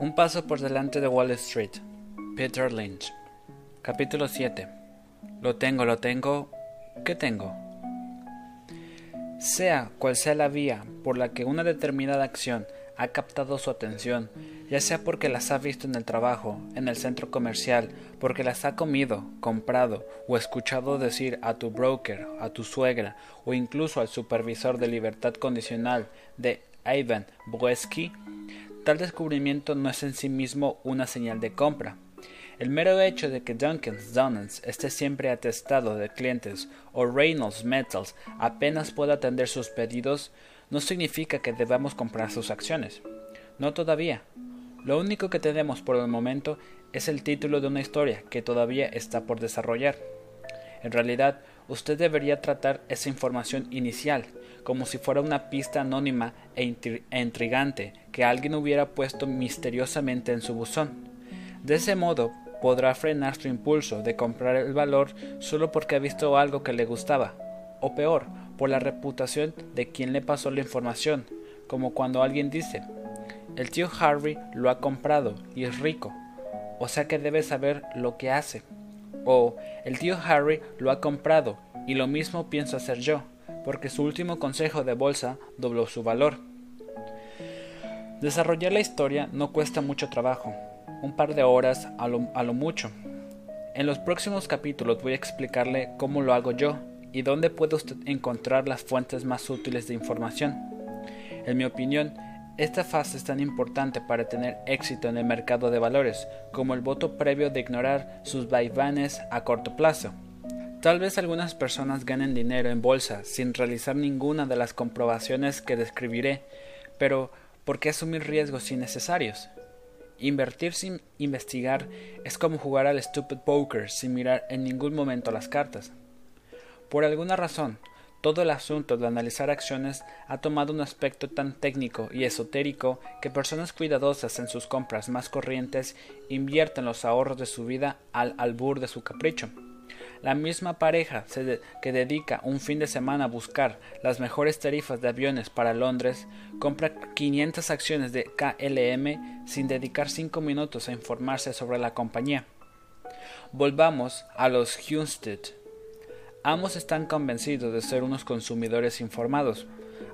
Un paso por delante de Wall Street. Peter Lynch. Capítulo 7. Lo tengo, lo tengo. ¿Qué tengo? Sea cual sea la vía por la que una determinada acción ha captado su atención, ya sea porque las ha visto en el trabajo, en el centro comercial, porque las ha comido, comprado o escuchado decir a tu broker, a tu suegra o incluso al supervisor de libertad condicional de Ivan Boesky, Tal descubrimiento no es en sí mismo una señal de compra. El mero hecho de que Duncan's Donuts esté siempre atestado de clientes o Reynolds Metals apenas pueda atender sus pedidos no significa que debamos comprar sus acciones. No todavía. Lo único que tenemos por el momento es el título de una historia que todavía está por desarrollar. En realidad, usted debería tratar esa información inicial como si fuera una pista anónima e, e intrigante que alguien hubiera puesto misteriosamente en su buzón. De ese modo podrá frenar su impulso de comprar el valor solo porque ha visto algo que le gustaba, o peor, por la reputación de quien le pasó la información, como cuando alguien dice el tío Harry lo ha comprado y es rico, o sea que debe saber lo que hace. O el tío Harry lo ha comprado y lo mismo pienso hacer yo, porque su último consejo de bolsa dobló su valor. Desarrollar la historia no cuesta mucho trabajo, un par de horas a lo, mucho. En los próximos capítulos voy a explicarle cómo lo hago yo y dónde puede usted encontrar las fuentes más útiles de información. En mi opinión, esta fase es tan importante para tener éxito en el mercado de valores como el voto previo de ignorar sus vaivanes a corto plazo. Tal vez algunas personas ganen dinero en bolsa sin realizar ninguna de las comprobaciones que describiré, pero ¿por qué asumir riesgos innecesarios? Invertir sin investigar es como jugar al stupid poker sin mirar en ningún momento las cartas. Por alguna razón, todo el asunto de analizar acciones ha tomado un aspecto tan técnico y esotérico que personas cuidadosas en sus compras más corrientes invierten los ahorros de su vida al albur de su capricho. La misma pareja que dedica un fin de semana a buscar las mejores tarifas de aviones para Londres compra 500 acciones de KLM sin dedicar 5 minutos a informarse sobre la compañía. Volvamos a los Hunstead. Ambos están convencidos de ser unos consumidores informados,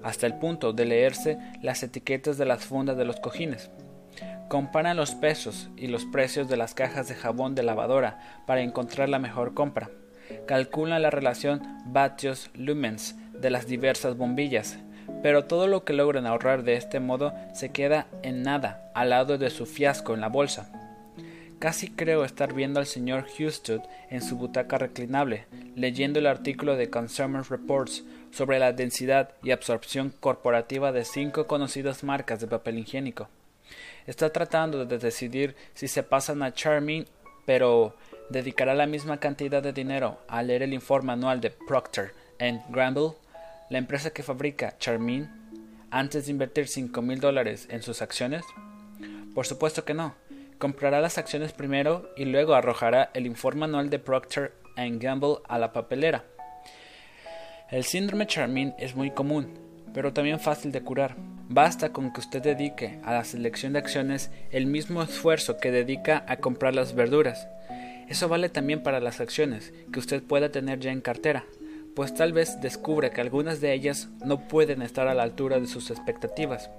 hasta el punto de leerse las etiquetas de las fundas de los cojines. Comparan los pesos y los precios de las cajas de jabón de lavadora para encontrar la mejor compra. Calculan la relación vatios-lumens de las diversas bombillas, pero todo lo que logran ahorrar de este modo se queda en nada al lado de su fiasco en la bolsa. Casi creo estar viendo al señor Houston en su butaca reclinable, leyendo el artículo de Consumer Reports sobre la densidad y absorción corporativa de cinco conocidas marcas de papel higiénico está tratando de decidir si se pasan a Charmin, pero dedicará la misma cantidad de dinero a leer el informe anual de Procter Gamble, la empresa que fabrica Charmin, antes de invertir cinco mil dólares en sus acciones? Por supuesto que no. Comprará las acciones primero y luego arrojará el informe anual de Procter Gamble a la papelera. El síndrome Charmin es muy común, pero también fácil de curar. Basta con que usted dedique a la selección de acciones el mismo esfuerzo que dedica a comprar las verduras. Eso vale también para las acciones que usted pueda tener ya en cartera, pues tal vez descubra que algunas de ellas no pueden estar a la altura de sus expectativas.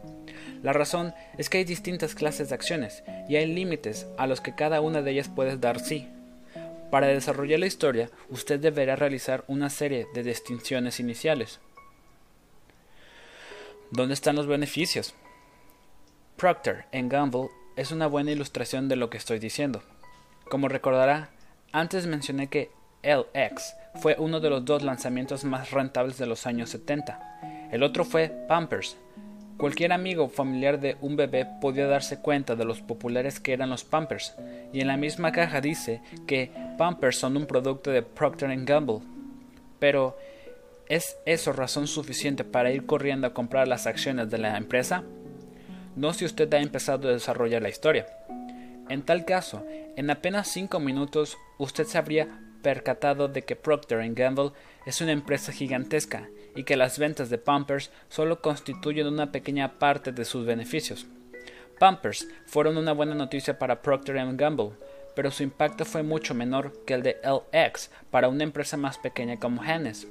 La razón es que hay distintas clases de acciones y hay límites a los que cada una de ellas puede dar sí. Para desarrollar la historia, usted deberá realizar una serie de distinciones iniciales. ¿Dónde están los beneficios? Procter Gamble es una buena ilustración de lo que estoy diciendo. Como recordará, antes mencioné que LX fue uno de los dos lanzamientos más rentables de los años 70. El otro fue Pampers. Cualquier amigo o familiar de un bebé podía darse cuenta de los populares que eran los Pampers, y en la misma caja dice que Pampers son un producto de Procter Gamble. Pero, ¿Es eso razón suficiente para ir corriendo a comprar las acciones de la empresa? No si usted ha empezado a desarrollar la historia. En tal caso, en apenas cinco minutos usted se habría percatado de que Procter Gamble es una empresa gigantesca y que las ventas de Pampers solo constituyen una pequeña parte de sus beneficios. Pampers fueron una buena noticia para Procter Gamble, pero su impacto fue mucho menor que el de LX para una empresa más pequeña como Hennes.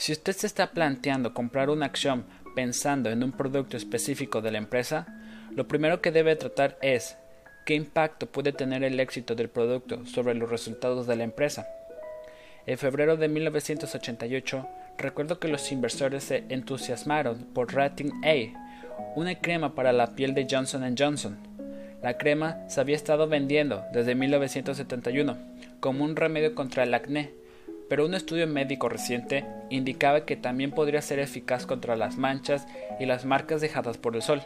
Si usted se está planteando comprar una acción pensando en un producto específico de la empresa, lo primero que debe tratar es qué impacto puede tener el éxito del producto sobre los resultados de la empresa. En febrero de 1988, recuerdo que los inversores se entusiasmaron por Rating A, una crema para la piel de Johnson Johnson. La crema se había estado vendiendo desde 1971 como un remedio contra el acné, pero un estudio médico reciente indicaba que también podría ser eficaz contra las manchas y las marcas dejadas por el sol.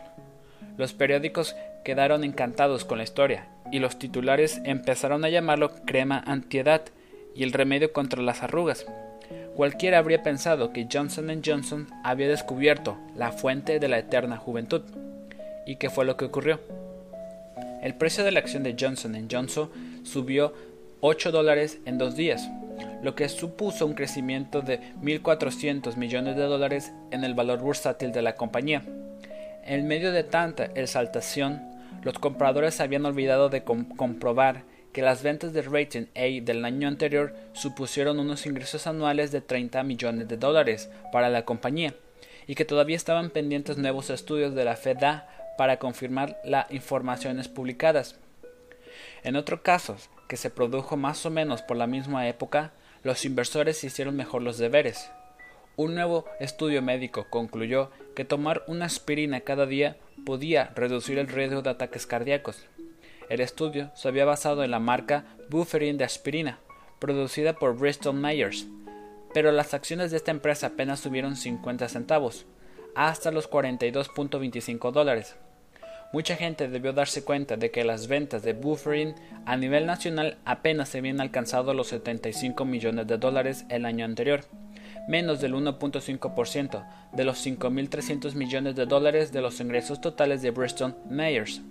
Los periódicos quedaron encantados con la historia y los titulares empezaron a llamarlo crema antiedad y el remedio contra las arrugas. Cualquiera habría pensado que Johnson Johnson había descubierto la fuente de la eterna juventud. ¿Y qué fue lo que ocurrió? El precio de la acción de Johnson Johnson subió 8 dólares en dos días, lo que supuso un crecimiento de 1.400 millones de dólares en el valor bursátil de la compañía. En medio de tanta exaltación, los compradores habían olvidado de comprobar que las ventas de Rating A del año anterior supusieron unos ingresos anuales de 30 millones de dólares para la compañía y que todavía estaban pendientes nuevos estudios de la FEDA para confirmar las informaciones publicadas. En otro caso, que se produjo más o menos por la misma época, los inversores hicieron mejor los deberes. Un nuevo estudio médico concluyó que tomar una aspirina cada día podía reducir el riesgo de ataques cardíacos. El estudio se había basado en la marca Bufferin de aspirina, producida por Bristol Myers, pero las acciones de esta empresa apenas subieron 50 centavos, hasta los 42.25 dólares. Mucha gente debió darse cuenta de que las ventas de Bufferin a nivel nacional apenas se habían alcanzado los 75 millones de dólares el año anterior menos del 1.5% de los 5.300 millones de dólares de los ingresos totales de Bristol Myers.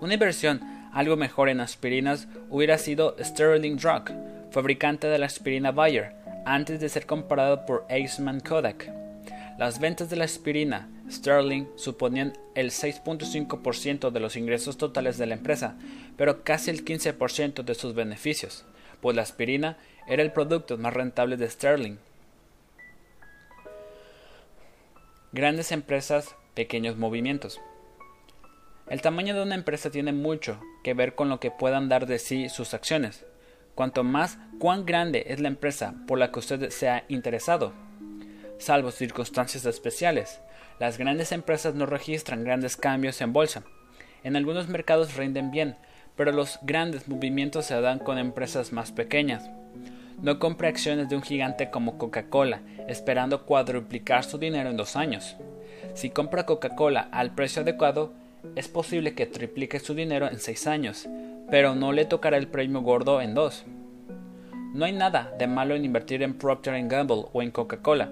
Una inversión algo mejor en aspirinas hubiera sido Sterling Drug, fabricante de la aspirina Bayer, antes de ser comprado por Eastman Kodak. Las ventas de la aspirina Sterling suponían el 6.5% de los ingresos totales de la empresa, pero casi el 15% de sus beneficios, pues la aspirina era el producto más rentable de Sterling. Grandes empresas, pequeños movimientos. El tamaño de una empresa tiene mucho que ver con lo que puedan dar de sí sus acciones. Cuanto más cuán grande es la empresa por la que usted se ha interesado. Salvo circunstancias especiales, las grandes empresas no registran grandes cambios en bolsa. En algunos mercados rinden bien, pero los grandes movimientos se dan con empresas más pequeñas. No compre acciones de un gigante como Coca-Cola, esperando cuadruplicar su dinero en dos años. Si compra Coca-Cola al precio adecuado, es posible que triplique su dinero en seis años, pero no le tocará el premio gordo en dos. No hay nada de malo en invertir en Procter Gamble o en Coca-Cola,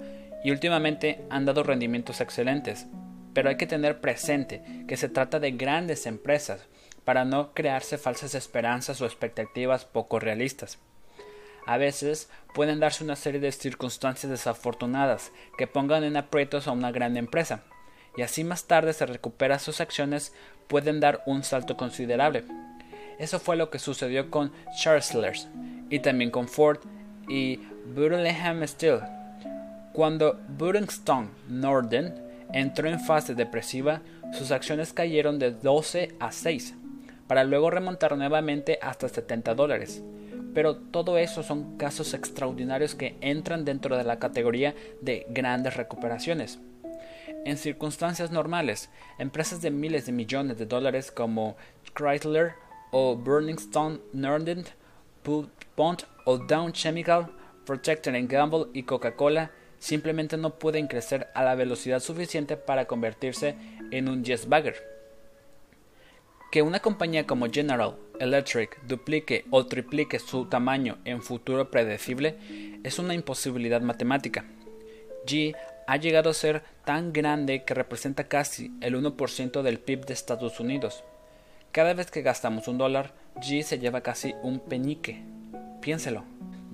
y últimamente han dado rendimientos excelentes, pero hay que tener presente que se trata de grandes empresas, para no crearse falsas esperanzas o expectativas poco realistas. A veces pueden darse una serie de circunstancias desafortunadas que pongan en aprietos a una gran empresa, y así más tarde se recupera sus acciones pueden dar un salto considerable. Eso fue lo que sucedió con Charslers y también con Ford y Burlingame Steel. Cuando Burlington Northern entró en fase depresiva, sus acciones cayeron de 12 a 6, para luego remontar nuevamente hasta 70 dólares pero todo eso son casos extraordinarios que entran dentro de la categoría de grandes recuperaciones. En circunstancias normales, empresas de miles de millones de dólares como Chrysler o Burning Stone Northern, Pond o Dow Chemical, Protector Gamble y Coca-Cola simplemente no pueden crecer a la velocidad suficiente para convertirse en un yes bagger. Que una compañía como General Electric duplique o triplique su tamaño en futuro predecible es una imposibilidad matemática. G ha llegado a ser tan grande que representa casi el 1% del PIB de Estados Unidos. Cada vez que gastamos un dólar, G se lleva casi un peñique. Piénselo.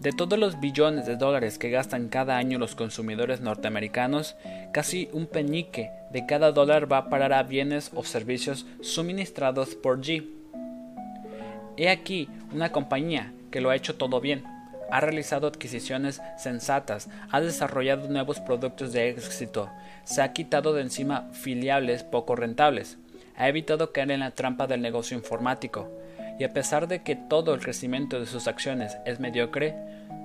De todos los billones de dólares que gastan cada año los consumidores norteamericanos, casi un peñique de cada dólar va a parar a bienes o servicios suministrados por G. He aquí una compañía que lo ha hecho todo bien, ha realizado adquisiciones sensatas, ha desarrollado nuevos productos de éxito, se ha quitado de encima filiales poco rentables, ha evitado caer en la trampa del negocio informático, y a pesar de que todo el crecimiento de sus acciones es mediocre,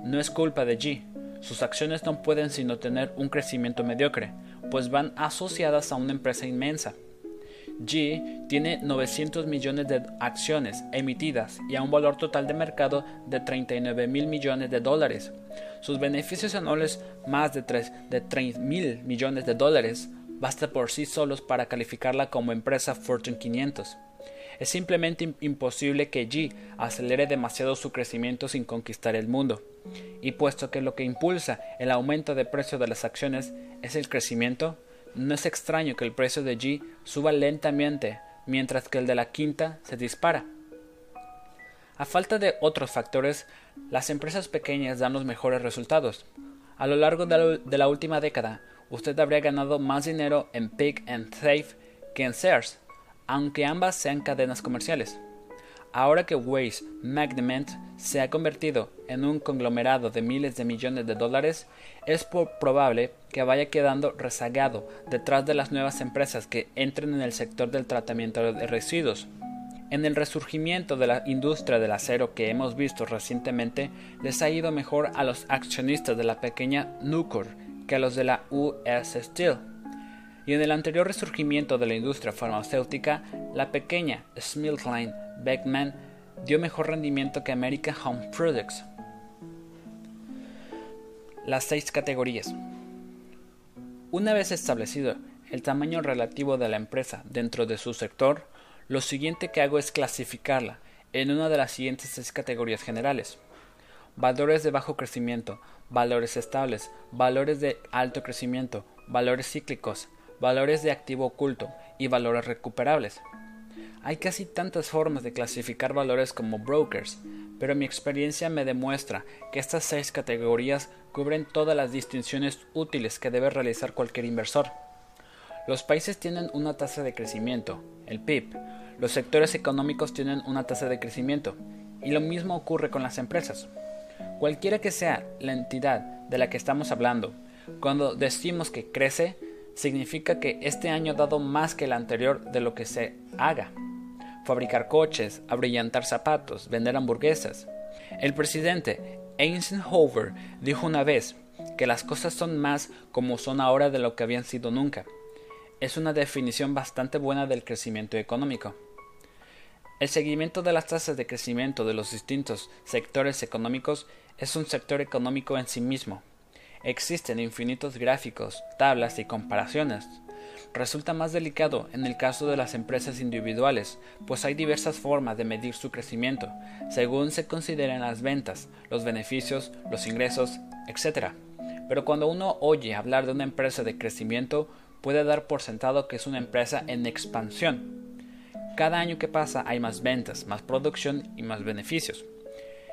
no es culpa de G. Sus acciones no pueden sino tener un crecimiento mediocre, pues van asociadas a una empresa inmensa. G tiene 900 millones de acciones emitidas y a un valor total de mercado de 39 mil millones de dólares. Sus beneficios anuales más de 3 de mil millones de dólares basta por sí solos para calificarla como empresa Fortune 500. Es simplemente imposible que G acelere demasiado su crecimiento sin conquistar el mundo. Y puesto que lo que impulsa el aumento de precio de las acciones es el crecimiento, no es extraño que el precio de G suba lentamente, mientras que el de la quinta se dispara. A falta de otros factores, las empresas pequeñas dan los mejores resultados. A lo largo de la, última década, usted habría ganado más dinero en Pick and Save que en Sears, aunque ambas sean cadenas comerciales. Ahora que Waze Management se ha convertido en un conglomerado de miles de millones de dólares, es probable que vaya quedando rezagado detrás de las nuevas empresas que entren en el sector del tratamiento de residuos. En el resurgimiento de la industria del acero que hemos visto recientemente, les ha ido mejor a los accionistas de la pequeña Nucor que a los de la US Steel y en el anterior resurgimiento de la industria farmacéutica, la pequeña Smilkline Beckman dio mejor rendimiento que American Home Products. Las seis categorías. Una vez establecido el tamaño relativo de la empresa dentro de su sector, lo siguiente que hago es clasificarla en una de las siguientes seis categorías generales. Valores de bajo crecimiento, valores estables, valores de alto crecimiento, valores cíclicos, valores de activo oculto y valores recuperables. Hay casi tantas formas de clasificar valores como brokers, pero mi experiencia me demuestra que estas seis categorías cubren todas las distinciones útiles que debe realizar cualquier inversor. Los países tienen una tasa de crecimiento, el PIB, los sectores económicos tienen una tasa de crecimiento, y lo mismo ocurre con las empresas. Cualquiera que sea la entidad de la que estamos hablando, cuando decimos que crece, significa que este año ha dado más que el anterior de lo que se haga. Fabricar coches, abrillantar zapatos, vender hamburguesas. El presidente Eisenhower dijo una vez que las cosas son más como son ahora de lo que habían sido nunca. Es una definición bastante buena del crecimiento económico. El seguimiento de las tasas de crecimiento de los distintos sectores económicos es un sector económico en sí mismo. Existen infinitos gráficos, tablas y comparaciones. Resulta más delicado en el caso de las empresas individuales, pues hay diversas formas de medir su crecimiento, según se consideren las ventas, los beneficios, los ingresos, etc. Pero cuando uno oye hablar de una empresa de crecimiento, puede dar por sentado que es una empresa en expansión. Cada año que pasa hay más ventas, más producción y más beneficios.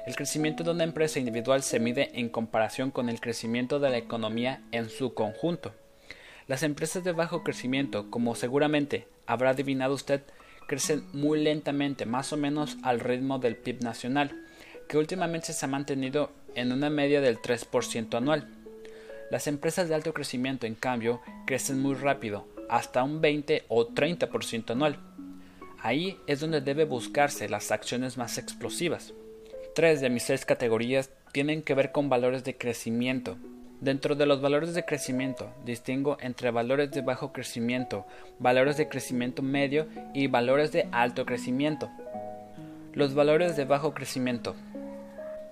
El crecimiento de una empresa individual se mide en comparación con el crecimiento de la economía en su conjunto. Las empresas de bajo crecimiento, como seguramente habrá adivinado usted, crecen muy lentamente, más o menos al ritmo del PIB nacional, que últimamente se ha mantenido en una media del 3% anual. Las empresas de alto crecimiento, en cambio, crecen muy rápido, hasta un 20 o 30% anual. Ahí es donde debe buscarse las acciones más explosivas. Tres de mis seis categorías tienen que ver con valores de crecimiento. Dentro de los valores de crecimiento distingo entre valores de bajo crecimiento, valores de crecimiento medio y valores de alto crecimiento. Los valores de bajo crecimiento.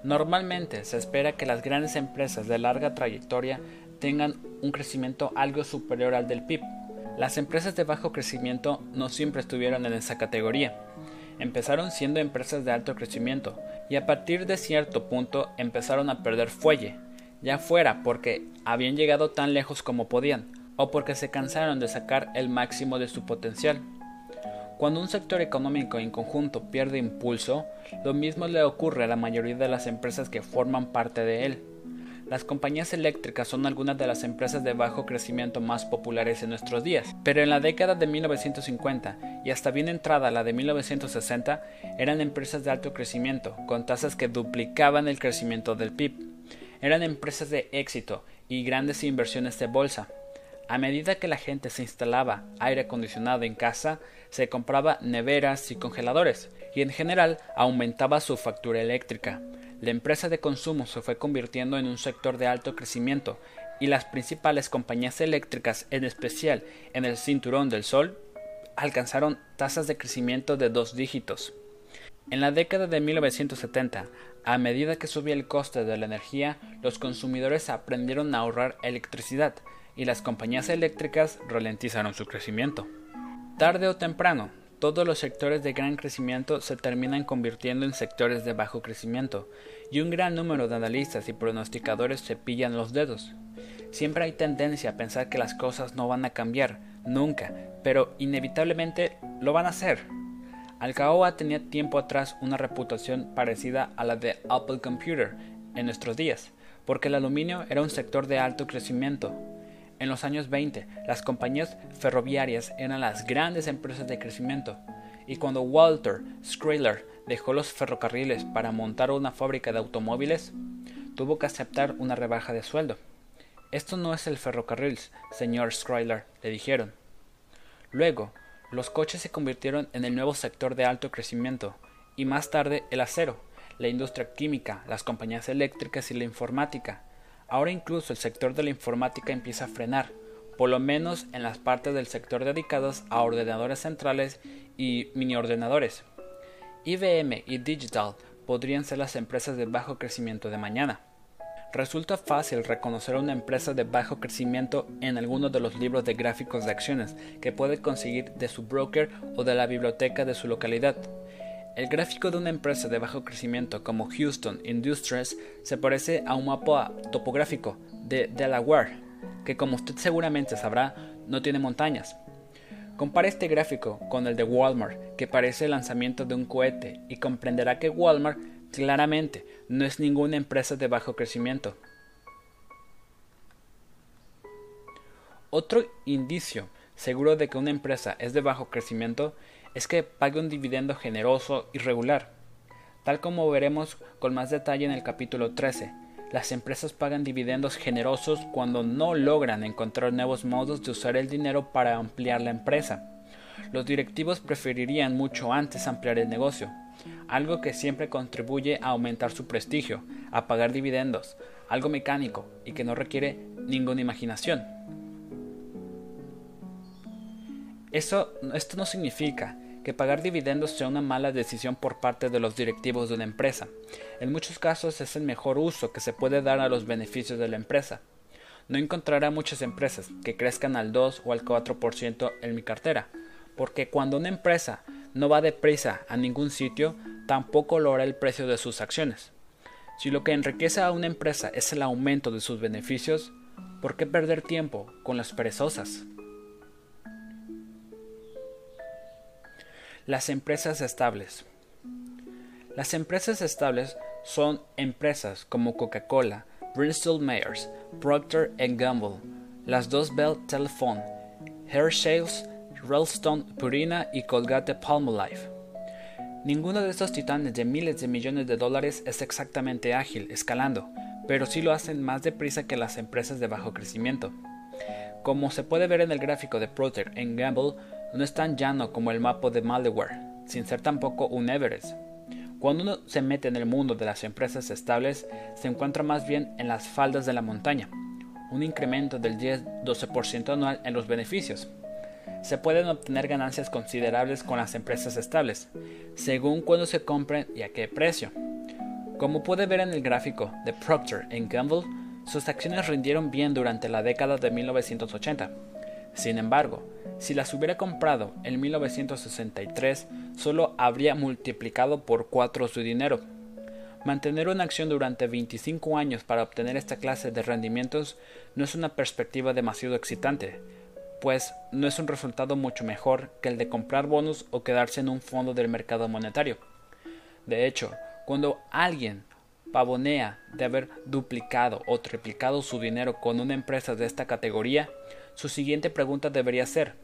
Normalmente se espera que las grandes empresas de larga trayectoria tengan un crecimiento algo superior al del PIB. Las empresas de bajo crecimiento no siempre estuvieron en esa categoría empezaron siendo empresas de alto crecimiento y a partir de cierto punto empezaron a perder fuelle, ya fuera porque habían llegado tan lejos como podían o porque se cansaron de sacar el máximo de su potencial. Cuando un sector económico en conjunto pierde impulso, lo mismo le ocurre a la mayoría de las empresas que forman parte de él. Las compañías eléctricas son algunas de las empresas de bajo crecimiento más populares en nuestros días, pero en la década de 1950 y hasta bien entrada la de 1960 eran empresas de alto crecimiento, con tasas que duplicaban el crecimiento del PIB. Eran empresas de éxito y grandes inversiones de bolsa. A medida que la gente se instalaba aire acondicionado en casa, se compraba neveras y congeladores, y en general aumentaba su factura eléctrica. La empresa de consumo se fue convirtiendo en un sector de alto crecimiento, y las principales compañías eléctricas, en especial en el cinturón del Sol, alcanzaron tasas de crecimiento de dos dígitos. En la década de 1970, a medida que subía el coste de la energía, los consumidores aprendieron a ahorrar electricidad, y las compañías eléctricas ralentizaron su crecimiento. Tarde o temprano, todos los sectores de gran crecimiento se terminan convirtiendo en sectores de bajo crecimiento, y un gran número de analistas y pronosticadores se pillan los dedos. Siempre hay tendencia a pensar que las cosas no van a cambiar, nunca, pero inevitablemente lo van a hacer. Alcaoa tenía tiempo atrás una reputación parecida a la de Apple Computer en nuestros días, porque el aluminio era un sector de alto crecimiento, en los años 20, las compañías ferroviarias eran las grandes empresas de crecimiento, y cuando Walter Schuyler dejó los ferrocarriles para montar una fábrica de automóviles, tuvo que aceptar una rebaja de sueldo. Esto no es el ferrocarril, señor Schuyler, le dijeron. Luego, los coches se convirtieron en el nuevo sector de alto crecimiento, y más tarde el acero, la industria química, las compañías eléctricas y la informática, Ahora incluso el sector de la informática empieza a frenar, por lo menos en las partes del sector dedicadas a ordenadores centrales y mini ordenadores. IBM y Digital podrían ser las empresas de bajo crecimiento de mañana. Resulta fácil reconocer una empresa de bajo crecimiento en alguno de los libros de gráficos de acciones que puede conseguir de su broker o de la biblioteca de su localidad. El gráfico de una empresa de bajo crecimiento como Houston Industries se parece a un mapa topográfico de Delaware, que como usted seguramente sabrá, no tiene montañas. Compare este gráfico con el de Walmart, que parece el lanzamiento de un cohete, y comprenderá que Walmart claramente no es ninguna empresa de bajo crecimiento. Otro indicio seguro de que una empresa es de bajo crecimiento es que pague un dividendo generoso y regular. Tal como veremos con más detalle en el capítulo 13, las empresas pagan dividendos generosos cuando no logran encontrar nuevos modos de usar el dinero para ampliar la empresa. Los directivos preferirían mucho antes ampliar el negocio, algo que siempre contribuye a aumentar su prestigio, a pagar dividendos, algo mecánico y que no requiere ninguna imaginación. Eso, esto no significa que pagar dividendos sea una mala decisión por parte de los directivos de una empresa. En muchos casos es el mejor uso que se puede dar a los beneficios de la empresa. No encontrará muchas empresas que crezcan al 2 o al 4% en mi cartera, porque cuando una empresa no va deprisa a ningún sitio, tampoco lo hará el precio de sus acciones. Si lo que enriquece a una empresa es el aumento de sus beneficios, ¿por qué perder tiempo con las perezosas? Las empresas estables. Las empresas estables son empresas como Coca-Cola, Bristol Myers, Procter Gamble, las dos Bell Telephone, Hershey's, Ralston Purina y Colgate Palmolive. Ninguno de estos titanes de miles de millones de dólares es exactamente ágil, escalando, pero sí lo hacen más deprisa que las empresas de bajo crecimiento. Como se puede ver en el gráfico de Procter Gamble, no es tan llano como el mapa de Malware, sin ser tampoco un Everest. Cuando uno se mete en el mundo de las empresas estables, se encuentra más bien en las faldas de la montaña, un incremento del 10-12% anual en los beneficios. Se pueden obtener ganancias considerables con las empresas estables, según cuándo se compren y a qué precio. Como puede ver en el gráfico de Procter Gamble, sus acciones rindieron bien durante la década de 1980. Sin embargo, si las hubiera comprado en 1963, solo habría multiplicado por 4 su dinero. Mantener una acción durante 25 años para obtener esta clase de rendimientos no es una perspectiva demasiado excitante, pues no es un resultado mucho mejor que el de comprar bonos o quedarse en un fondo del mercado monetario. De hecho, cuando alguien pavonea de haber duplicado o triplicado su dinero con una empresa de esta categoría, su siguiente pregunta debería ser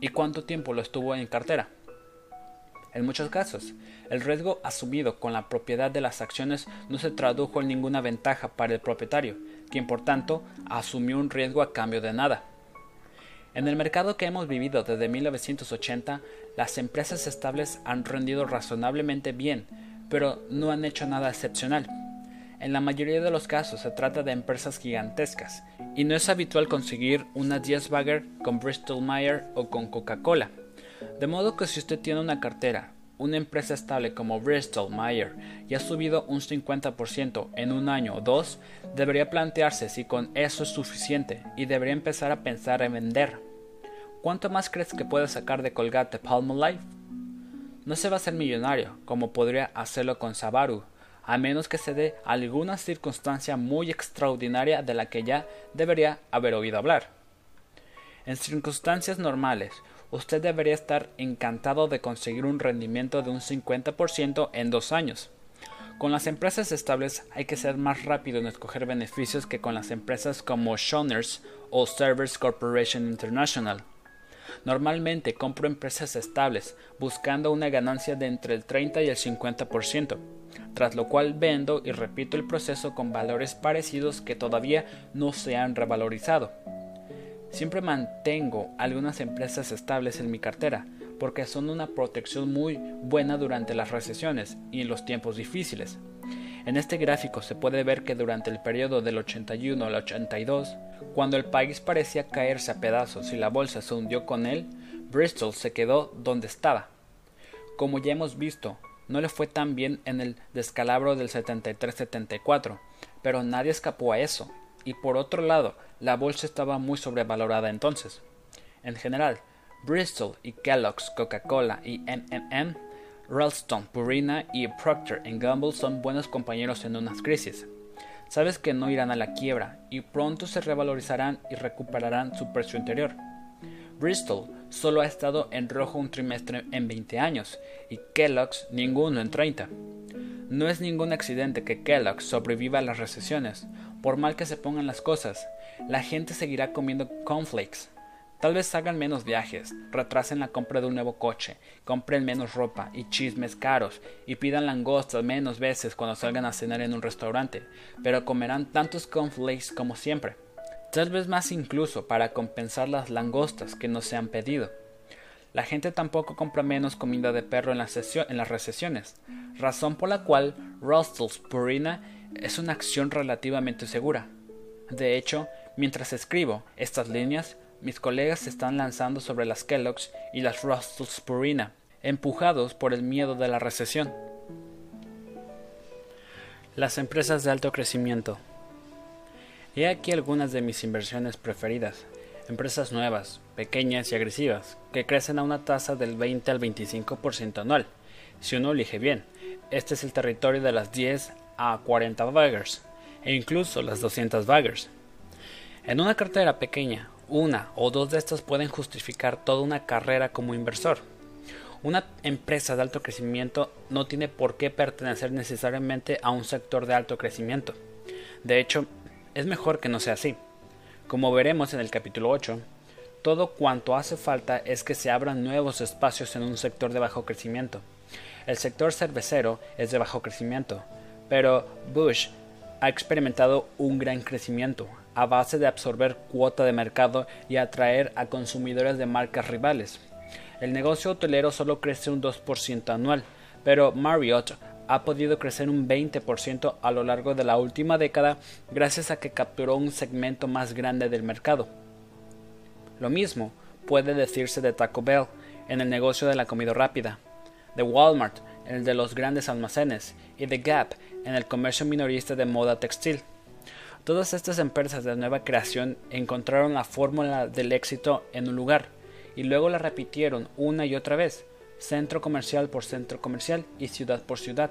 ¿y cuánto tiempo lo estuvo en cartera? En muchos casos, el riesgo asumido con la propiedad de las acciones no se tradujo en ninguna ventaja para el propietario, quien por tanto asumió un riesgo a cambio de nada. En el mercado que hemos vivido desde 1980, las empresas estables han rendido razonablemente bien, pero no han hecho nada excepcional. En la mayoría de los casos se trata de empresas gigantescas, y no es habitual conseguir una 10 bagger con Bristol Myers o con Coca-Cola. De modo que si usted tiene una cartera, una empresa estable como Bristol Myers y ha subido un 50% en un año o dos, debería plantearse si con eso es suficiente y debería empezar a pensar en vender. ¿Cuánto más crees que puede sacar de Colgate Palmolive? No se va a ser millonario, como podría hacerlo con Sabaru, a menos que se dé alguna circunstancia muy extraordinaria de la que ya debería haber oído hablar. En circunstancias normales, usted debería estar encantado de conseguir un rendimiento de un 50% en dos años. Con las empresas estables hay que ser más rápido en escoger beneficios que con las empresas como Shoners o Servers Corporation International. Normalmente compro empresas estables, buscando una ganancia de entre el 30 y el 50%, tras lo cual vendo y repito el proceso con valores parecidos que todavía no se han revalorizado. Siempre mantengo algunas empresas estables en mi cartera, porque son una protección muy buena durante las recesiones y en los tiempos difíciles. En este gráfico se puede ver que durante el periodo del 81 al 82, cuando el país parecía caerse a pedazos y la bolsa se hundió con él, Bristol se quedó donde estaba. Como ya hemos visto, no le fue tan bien en el descalabro del 73-74, pero nadie escapó a eso y por otro lado, la bolsa estaba muy sobrevalorada entonces. En general, Bristol y Kellogg's, Coca-Cola y M&M, Ralston, Purina y Procter Gamble son buenos compañeros en unas crisis. Sabes que no irán a la quiebra y pronto se revalorizarán y recuperarán su precio anterior. Bristol solo ha estado en rojo un trimestre en 20 años y Kellogg's ninguno en 30. No es ningún accidente que Kellogg's sobreviva a las recesiones, por mal que se pongan las cosas, la gente seguirá comiendo cornflakes. Tal vez hagan menos viajes, retrasen la compra de un nuevo coche, compren menos ropa y chismes caros, y pidan langostas menos veces cuando salgan a cenar en un restaurante, pero comerán tantos cornflakes como siempre. Tal vez más incluso para compensar las langostas que no se han pedido. La gente tampoco compra menos comida de perro en, las recesiones, razón por la cual Rustles Purina es una acción relativamente segura. De hecho, mientras escribo estas líneas, mis colegas se están lanzando sobre las Kellogg's y las Russell's Purina, empujados por el miedo de la recesión. Las empresas de alto crecimiento. He aquí algunas de mis inversiones preferidas. Empresas nuevas, pequeñas y agresivas, que crecen a una tasa del 20 al 25% anual. Si uno elige bien, este es el territorio de las 10 a 40 baggers e incluso las 200 baggers. En una cartera pequeña, una o dos de estas pueden justificar toda una carrera como inversor. Una empresa de alto crecimiento no tiene por qué pertenecer necesariamente a un sector de alto crecimiento. De hecho, es mejor que no sea así. Como veremos en el capítulo 8, todo cuanto hace falta es que se abran nuevos espacios en un sector de bajo crecimiento. El sector cervecero es de bajo crecimiento, pero Bush ha experimentado un gran crecimiento a base de absorber cuota de mercado y atraer a consumidores de marcas rivales. El negocio hotelero solo crece un 2% anual, pero Marriott ha podido crecer un 20% a lo largo de la última década gracias a que capturó un segmento más grande del mercado. Lo mismo puede decirse de Taco Bell en el negocio de la comida rápida, de Walmart en el de los grandes almacenes y de Gap en el comercio minorista de moda textil. Todas estas empresas de nueva creación encontraron la fórmula del éxito en un lugar y luego la repitieron una y otra vez, centro comercial por centro comercial y ciudad por ciudad.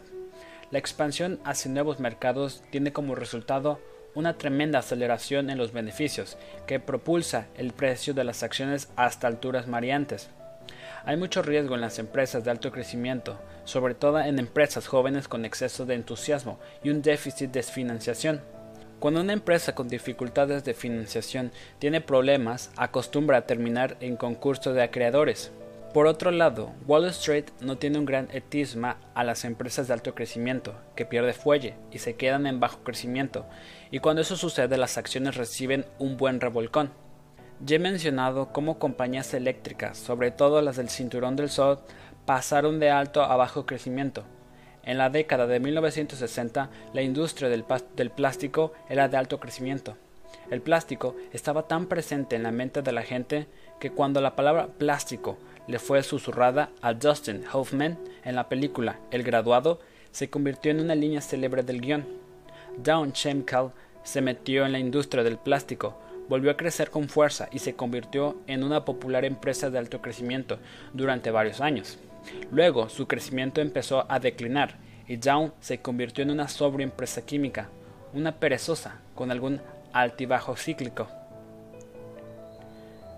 La expansión hacia nuevos mercados tiene como resultado una tremenda aceleración en los beneficios, que propulsa el precio de las acciones hasta alturas mareantes. Hay mucho riesgo en las empresas de alto crecimiento, sobre todo en empresas jóvenes con exceso de entusiasmo y un déficit de financiación. Cuando una empresa con dificultades de financiación tiene problemas, acostumbra a terminar en concurso de acreedores. Por otro lado, Wall Street no tiene un gran etisma a las empresas de alto crecimiento, que pierde fuelle y se quedan en bajo crecimiento, y cuando eso sucede las acciones reciben un buen revolcón. Ya he mencionado cómo compañías eléctricas, sobre todo las del Cinturón del Sol, pasaron de alto a bajo crecimiento. En la década de 1960, la industria del, del, plástico era de alto crecimiento. El plástico estaba tan presente en la mente de la gente que cuando la palabra plástico le fue susurrada a Dustin Hoffman en la película El graduado, se convirtió en una línea célebre del guion. Down Chemical se metió en la industria del plástico, volvió a crecer con fuerza y se convirtió en una popular empresa de alto crecimiento durante varios años. Luego su crecimiento empezó a declinar y Dow se convirtió en una sobria empresa química, una perezosa con algún altibajo cíclico.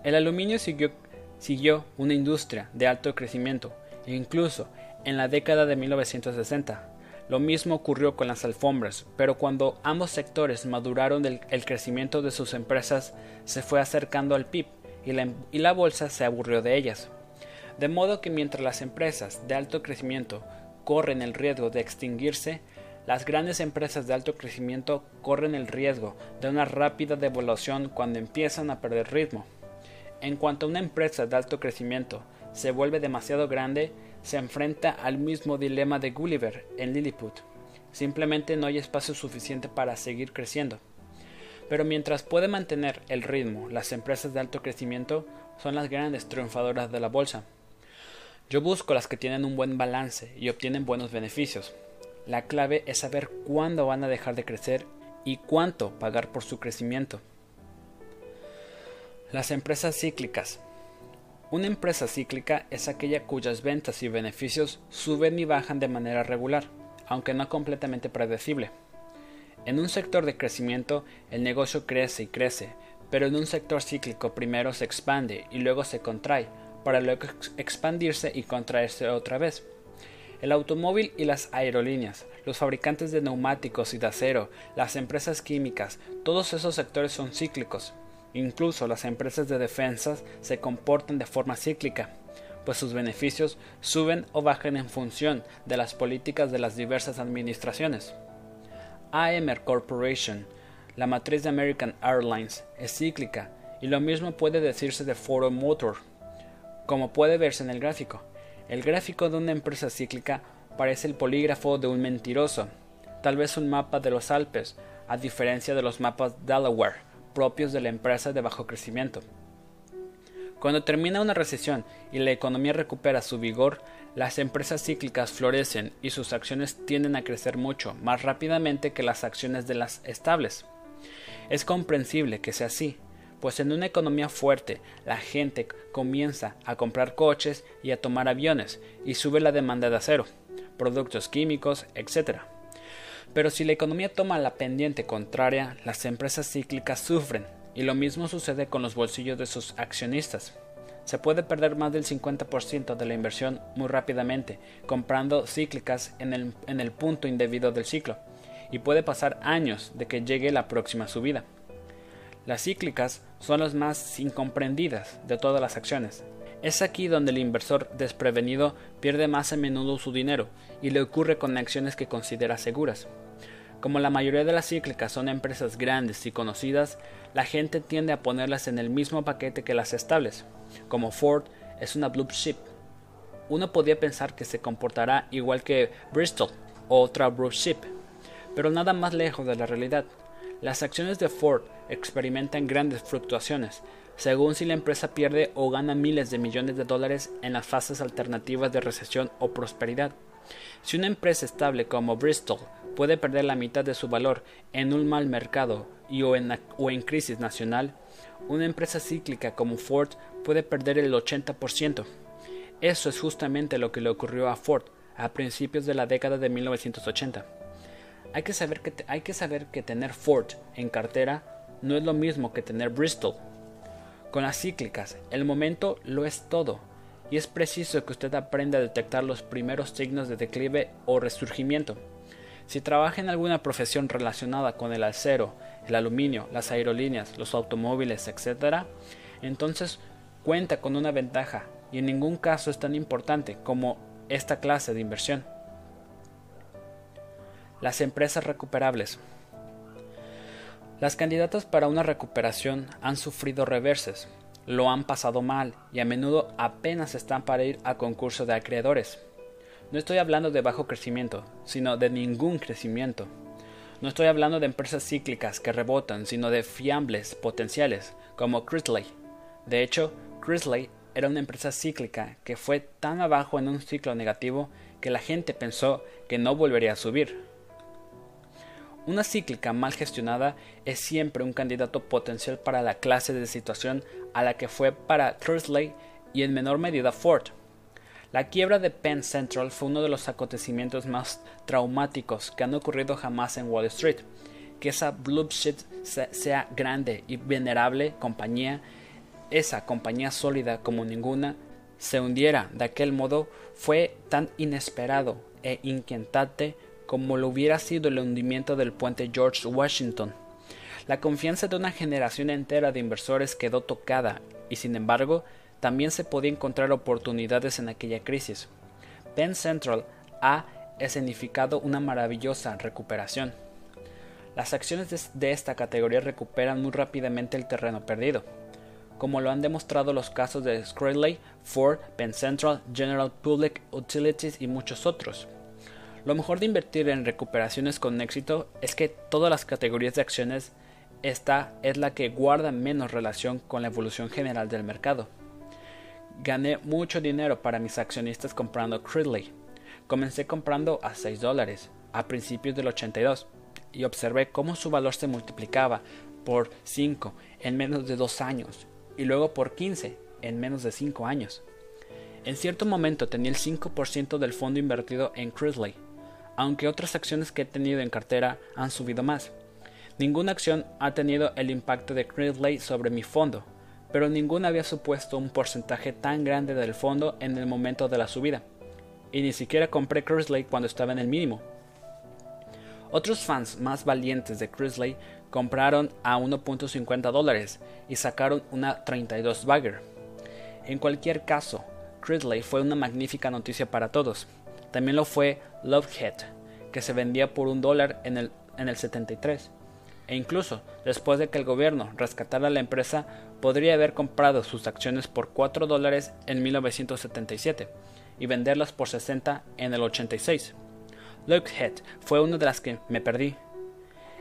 El aluminio siguió, siguió una industria de alto crecimiento e incluso en la década de 1960 lo mismo ocurrió con las alfombras, pero cuando ambos sectores maduraron el, crecimiento de sus empresas, se fue acercando al PIB y la, y la bolsa se aburrió de ellas. De modo que mientras las empresas de alto crecimiento corren el riesgo de extinguirse, las grandes empresas de alto crecimiento corren el riesgo de una rápida devaluación cuando empiezan a perder ritmo. En cuanto una empresa de alto crecimiento se vuelve demasiado grande, se enfrenta al mismo dilema de Gulliver en Lilliput. Simplemente no hay espacio suficiente para seguir creciendo. Pero mientras puede mantener el ritmo, las empresas de alto crecimiento son las grandes triunfadoras de la bolsa. Yo busco las que tienen un buen balance y obtienen buenos beneficios. La clave es saber cuándo van a dejar de crecer y cuánto pagar por su crecimiento. Las empresas cíclicas una empresa cíclica es aquella cuyas ventas y beneficios suben y bajan de manera regular, aunque no completamente predecible. En un sector de crecimiento el negocio crece y crece, pero en un sector cíclico primero se expande y luego se contrae, para luego expandirse y contraerse otra vez. El automóvil y las aerolíneas, los fabricantes de neumáticos y de acero, las empresas químicas, todos esos sectores son cíclicos, Incluso las empresas de defensa se comportan de forma cíclica, pues sus beneficios suben o bajan en función de las políticas de las diversas administraciones. AMR Corporation, la matriz de American Airlines, es cíclica y lo mismo puede decirse de Ford Motor, como puede verse en el gráfico. El gráfico de una empresa cíclica parece el polígrafo de un mentiroso, tal vez un mapa de los Alpes, a diferencia de los mapas Delaware propios de la empresa de bajo crecimiento. Cuando termina una recesión y la economía recupera su vigor, las empresas cíclicas florecen y sus acciones tienden a crecer mucho más rápidamente que las acciones de las estables. Es comprensible que sea así, pues en una economía fuerte la gente comienza a comprar coches y a tomar aviones y sube la demanda de acero, productos químicos, etc. Pero si la economía toma la pendiente contraria, las empresas cíclicas sufren, y lo mismo sucede con los bolsillos de sus accionistas. Se puede perder más del 50% de la inversión muy rápidamente, comprando cíclicas en el, en el punto indebido del ciclo, y puede pasar años de que llegue la próxima subida. Las cíclicas son las más incomprendidas de todas las acciones. Es aquí donde el inversor desprevenido pierde más a menudo su dinero y le ocurre con acciones que considera seguras. Como la mayoría de las cíclicas son empresas grandes y conocidas, la gente tiende a ponerlas en el mismo paquete que las estables. Como Ford es una blue chip. Uno podría pensar que se comportará igual que Bristol o otra blue chip, pero nada más lejos de la realidad. Las acciones de Ford experimentan grandes fluctuaciones, según si la empresa pierde o gana miles de millones de dólares en las fases alternativas de recesión o prosperidad. Si una empresa estable como Bristol puede perder la mitad de su valor en un mal mercado y o, en, crisis nacional, una empresa cíclica como Ford puede perder el 80%. Eso es justamente lo que le ocurrió a Ford a principios de la década de 1980. Hay que saber que, hay que, saber que tener Ford en cartera no es lo mismo que tener Bristol. Con las cíclicas, el momento lo es todo, y es preciso que usted aprenda a detectar los primeros signos de declive o resurgimiento. Si trabaja en alguna profesión relacionada con el acero, el aluminio, las aerolíneas, los automóviles, etc., entonces cuenta con una ventaja y en ningún caso es tan importante como esta clase de inversión. Las empresas recuperables. Las candidatas para una recuperación han sufrido reverses, lo han pasado mal y a menudo apenas están para ir a concurso de acreedores. No estoy hablando de bajo crecimiento, sino de ningún crecimiento. No estoy hablando de empresas cíclicas que rebotan, sino de fiables potenciales, como Chrisley. De hecho, Chrisley era una empresa cíclica que fue tan abajo en un ciclo negativo que la gente pensó que no volvería a subir. Una cíclica mal gestionada es siempre un candidato potencial para la clase de situación a la que fue para Thursday y en menor medida Ford. La quiebra de Penn Central fue uno de los acontecimientos más traumáticos que han ocurrido jamás en Wall Street. Que esa blue sea grande y venerable compañía, esa compañía sólida como ninguna, se hundiera de aquel modo fue tan inesperado e inquietante como lo hubiera sido el hundimiento del puente George Washington. La confianza de una generación entera de inversores quedó tocada y sin embargo también se podía encontrar oportunidades en aquella crisis. Penn Central ha escenificado una maravillosa recuperación. Las acciones de esta categoría recuperan muy rápidamente el terreno perdido, como lo han demostrado los casos de Screlly, Ford, Penn Central, General Public Utilities y muchos otros. Lo mejor de invertir en recuperaciones con éxito es que todas las categorías de acciones esta es la que guarda menos relación con la evolución general del mercado. Gané mucho dinero para mis accionistas comprando Cridley. Comencé comprando a 6 dólares a principios del 82 y observé cómo su valor se multiplicaba por 5 en menos de 2 años y luego por 15 en menos de 5 años. En cierto momento tenía el 5% del fondo invertido en Cridley aunque otras acciones que he tenido en cartera han subido más. Ninguna acción ha tenido el impacto de Credley sobre mi fondo, pero ninguna había supuesto un porcentaje tan grande del fondo en el momento de la subida, y ni siquiera compré Crisley cuando estaba en el mínimo. Otros fans más valientes de Crisley compraron a 1.50 dólares y sacaron una 32 bagger. En cualquier caso, Crisley fue una magnífica noticia para todos. También lo fue Lovehead, que se vendía por un dólar en el, en el 73. E incluso, después de que el gobierno rescatara la empresa, podría haber comprado sus acciones por 4 dólares en 1977 y venderlas por 60 en el 86. Lovehead fue una de las que me perdí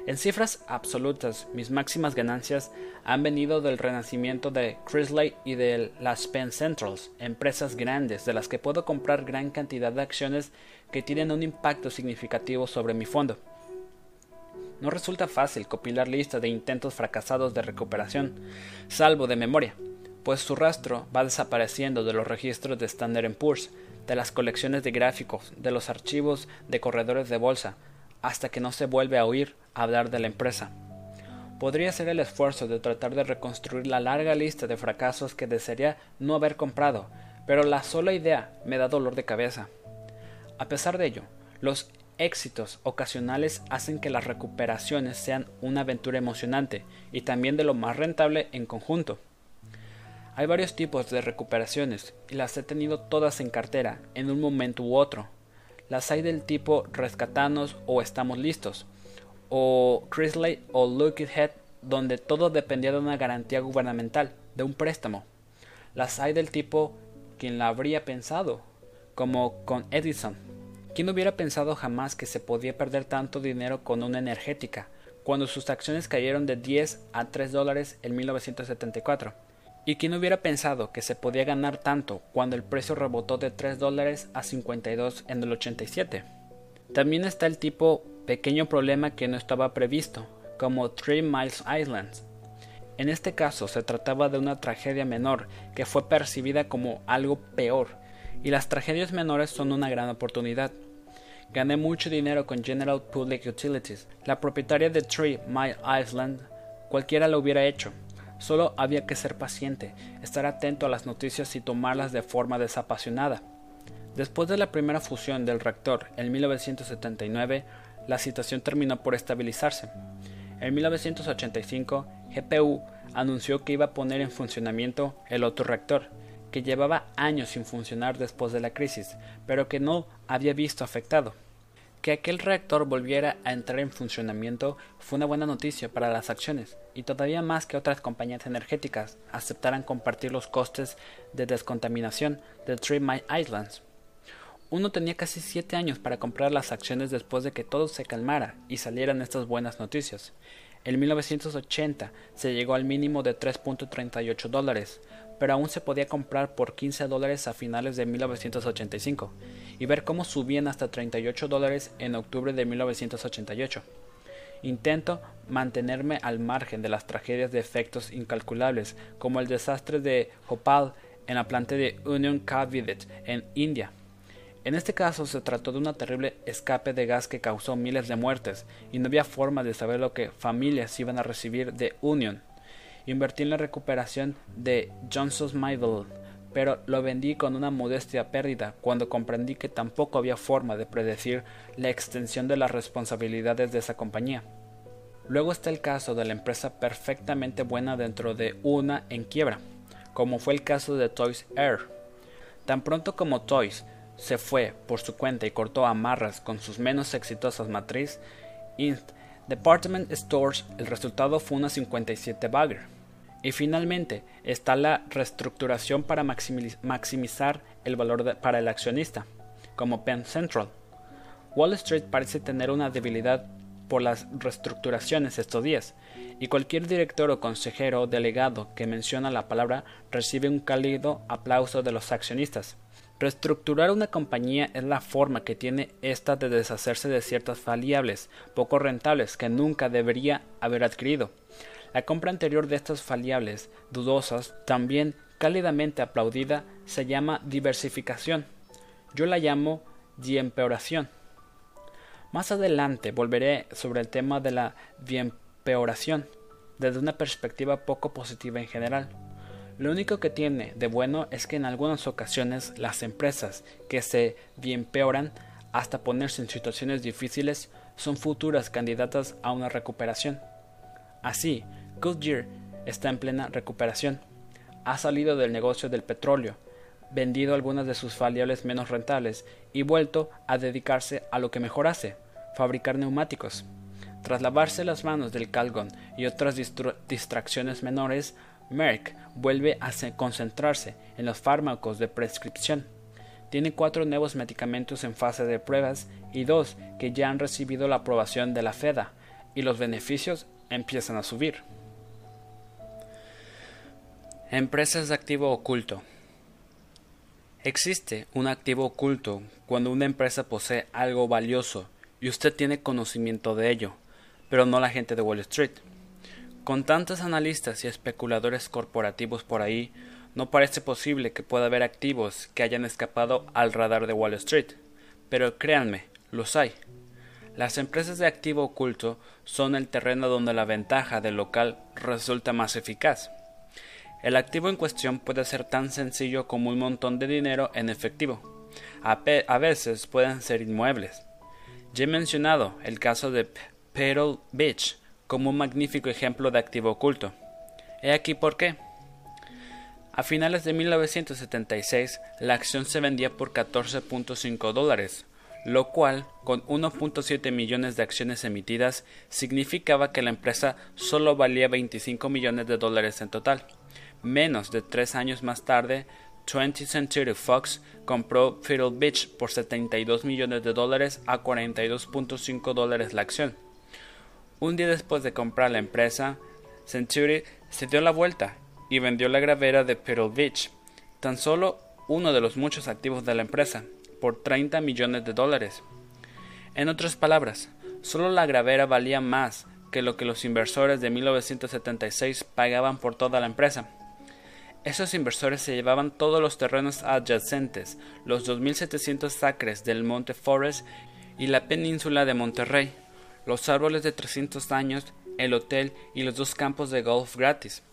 en cifras absolutas, mis máximas ganancias han venido del renacimiento de Crisley y de las Penn Centrals, empresas grandes de las que puedo comprar gran cantidad de acciones que tienen un impacto significativo sobre mi fondo. No resulta fácil copilar listas de intentos fracasados de recuperación, salvo de memoria, pues su rastro va desapareciendo de los registros de Standard Poor's, de las colecciones de gráficos, de los archivos de corredores de bolsa, hasta que no se vuelve a oír hablar de la empresa. Podría ser el esfuerzo de tratar de reconstruir la larga lista de fracasos que desearía no haber comprado, pero la sola idea me da dolor de cabeza. A pesar de ello, los éxitos ocasionales hacen que las recuperaciones sean una aventura emocionante y también de lo más rentable en conjunto. Hay varios tipos de recuperaciones y las he tenido todas en cartera en un momento u otro. Las hay del tipo rescatanos o estamos listos, o Chrisley o Looked Head, donde todo dependía de una garantía gubernamental, de un préstamo. Las hay del tipo quien la habría pensado, como con Edison. ¿Quién hubiera pensado jamás que se podía perder tanto dinero con una energética, cuando sus acciones cayeron de 10 a 3 dólares en 1974? ¿Y quién hubiera pensado que se podía ganar tanto cuando el precio rebotó de 3 dólares a 52 en el 87? También está el tipo pequeño problema que no estaba previsto, como Three Miles Island. En este caso se trataba de una tragedia menor que fue percibida como algo peor, y las tragedias menores son una gran oportunidad. Gané mucho dinero con General Public Utilities, la propietaria de Tree Mile Island. Cualquiera lo hubiera hecho. Solo había que ser paciente, estar atento a las noticias y tomarlas de forma desapasionada. Después de la primera fusión del reactor en 1979, la situación terminó por estabilizarse. En 1985, GPU anunció que iba a poner en funcionamiento el otro reactor, que llevaba años sin funcionar después de la crisis, pero que no había visto afectado. Que aquel reactor volviera a entrar en funcionamiento fue una buena noticia para las acciones, y todavía más que otras compañías energéticas aceptaran compartir los costes de descontaminación de Three Mile Islands. Uno tenía casi siete años para comprar las acciones después de que todo se calmara y salieran estas buenas noticias. En 1980 se llegó al mínimo de 3.38 dólares, pero aún se podía comprar por 15 dólares a finales de 1985 y ver cómo subían hasta 38 dólares en octubre de 1988. Intento mantenerme al margen de las tragedias de efectos incalculables, como el desastre de Hopal en la planta de Union Carbide en India. En este caso se trató de un terrible escape de gas que causó miles de muertes, y no había forma de saber lo que familias iban a recibir de Union. Invertí en la recuperación de Johnson's Middle, pero lo vendí con una modestia pérdida cuando comprendí que tampoco había forma de predecir la extensión de las responsabilidades de esa compañía. Luego está el caso de la empresa perfectamente buena dentro de una en quiebra, como fue el caso de Toys Air. Tan pronto como Toys se fue por su cuenta y cortó amarras con sus menos exitosas matriz, Department Stores, el resultado fue una 57 Bagger. Y finalmente está la reestructuración para maximizar el valor para el accionista, como Penn Central. Wall Street parece tener una debilidad por las reestructuraciones estos días, y cualquier director o consejero o delegado que menciona la palabra recibe un cálido aplauso de los accionistas. Reestructurar una compañía es la forma que tiene ésta de deshacerse de ciertas faliables poco rentables que nunca debería haber adquirido. La compra anterior de estas faliables dudosas, también cálidamente aplaudida, se llama diversificación. Yo la llamo diempeoración. Más adelante volveré sobre el tema de la diempeoración desde una perspectiva poco positiva en general. Lo único que tiene de bueno es que en algunas ocasiones las empresas que se diempeoran hasta ponerse en situaciones difíciles son futuras candidatas a una recuperación. Así, Goodyear está en plena recuperación. Ha salido del negocio del petróleo, vendido algunas de sus faliables menos rentables y vuelto a dedicarse a lo que mejor hace, fabricar neumáticos. Tras lavarse las manos del Calgon y otras distracciones menores, Merck vuelve a concentrarse en los fármacos de prescripción. Tiene cuatro nuevos medicamentos en fase de pruebas y dos que ya han recibido la aprobación de la FEDA, y los beneficios empiezan a subir. Empresas de activo oculto. Existe un activo oculto cuando una empresa posee algo valioso y usted tiene conocimiento de ello, pero no la gente de Wall Street. Con tantos analistas y especuladores corporativos por ahí, no parece posible que pueda haber activos que hayan escapado al radar de Wall Street. Pero créanme, los hay. Las empresas de activo oculto son el terreno donde la ventaja del local resulta más eficaz. El activo en cuestión puede ser tan sencillo como un montón de dinero en efectivo. A, veces pueden ser inmuebles. Ya he mencionado el caso de Pearl Beach como un magnífico ejemplo de activo oculto. He aquí por qué. A finales de 1976, la acción se vendía por 14.5 dólares, lo cual, con 1.7 millones de acciones emitidas, significaba que la empresa solo valía 25 millones de dólares en total. Menos de tres años más tarde, 20th Century Fox compró Fiddle Beach por 72 millones de dólares a 42.5 dólares la acción. Un día después de comprar la empresa, Century se dio la vuelta y vendió la gravera de Fiddle Beach, tan solo uno de los muchos activos de la empresa, por 30 millones de dólares. En otras palabras, solo la gravera valía más que lo que los inversores de 1976 pagaban por toda la empresa. Esos inversores se llevaban todos los terrenos adyacentes, los 2.700 acres del Monte Forest y la península de Monterrey, los árboles de 300 años, el hotel y los dos campos de golf gratis.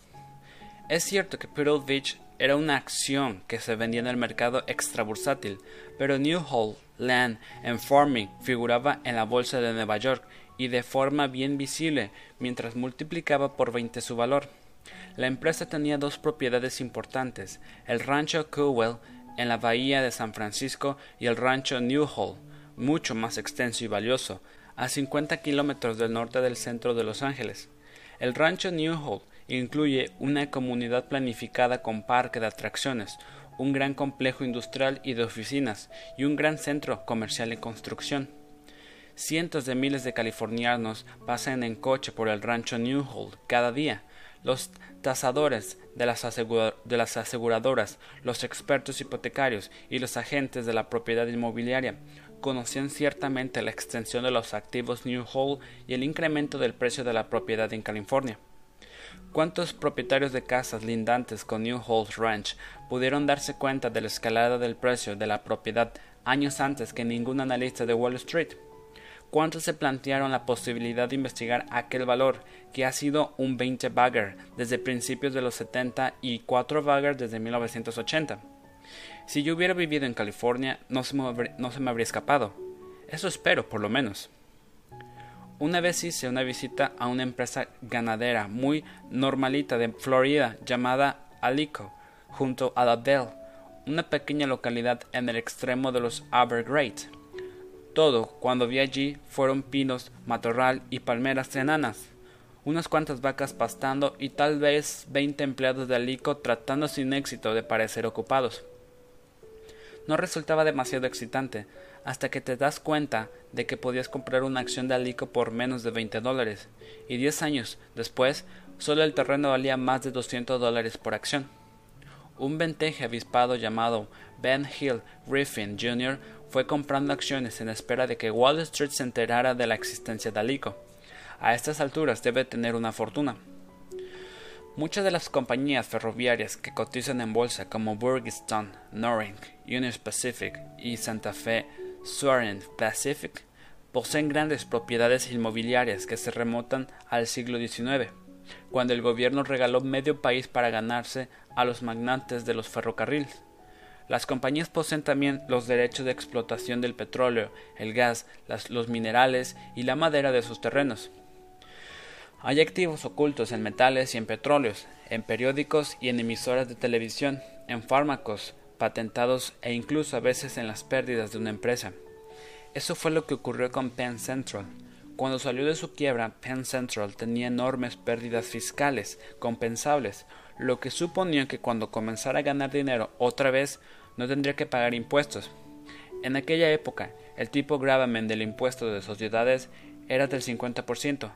Es cierto que Pearl Beach era una acción que se vendía en el mercado extrabursátil, pero Newhall Land and Farming figuraba en la bolsa de Nueva York y de forma bien visible, mientras multiplicaba por 20 su valor. La empresa tenía dos propiedades importantes, el rancho Cowell en la bahía de San Francisco y el rancho Newhall, mucho más extenso y valioso, a 50 kilómetros del norte del centro de Los Ángeles. El rancho Newhall incluye una comunidad planificada con parque de atracciones, un gran complejo industrial y de oficinas y un gran centro comercial en construcción. Cientos de miles de californianos pasan en coche por el rancho Newhall cada día. Los tasadores de las, aseguradoras, los expertos hipotecarios y los agentes de la propiedad inmobiliaria conocían ciertamente la extensión de los activos Newhall y el incremento del precio de la propiedad en California. ¿Cuántos propietarios de casas lindantes con Newhall Ranch pudieron darse cuenta de la escalada del precio de la propiedad años antes que ningún analista de Wall Street? ¿Cuántos se plantearon la posibilidad de investigar aquel valor que ha sido un 20 bagger desde principios de los 70 y 4 bagger desde 1980? Si yo hubiera vivido en California, no se, me habría escapado. Eso espero, por lo menos. Una vez hice una visita a una empresa ganadera muy normalita de Florida llamada Alico, junto a la Dell, una pequeña localidad en el extremo de los Everglades. Todo, cuando vi allí, fueron pinos, matorral y palmeras enanas, unas cuantas vacas pastando y tal vez veinte empleados de Alico tratando sin éxito de parecer ocupados. No resultaba demasiado excitante, hasta que te das cuenta de que podías comprar una acción de Alico por menos de veinte dólares, y diez años después solo el terreno valía más de doscientos dólares por acción. Un venteje avispado llamado Ben Hill Griffin Jr fue comprando acciones en espera de que Wall Street se enterara de la existencia de Alico. A estas alturas debe tener una fortuna. Muchas de las compañías ferroviarias que cotizan en bolsa como Burgestone, Noring, Union Pacific y Santa Fe Southern Pacific poseen grandes propiedades inmobiliarias que se remontan al siglo XIX, cuando el gobierno regaló medio país para ganarse a los magnates de los ferrocarriles. Las compañías poseen también los derechos de explotación del petróleo, el gas, los minerales y la madera de sus terrenos. Hay activos ocultos en metales y en petróleos, en periódicos y en emisoras de televisión, en fármacos, patentados e incluso a veces en las pérdidas de una empresa. Eso fue lo que ocurrió con Penn Central. Cuando salió de su quiebra, Penn Central tenía enormes pérdidas fiscales compensables, lo que suponía que cuando comenzara a ganar dinero otra vez no tendría que pagar impuestos. En aquella época, el tipo gravamen del impuesto de sociedades era del 50%,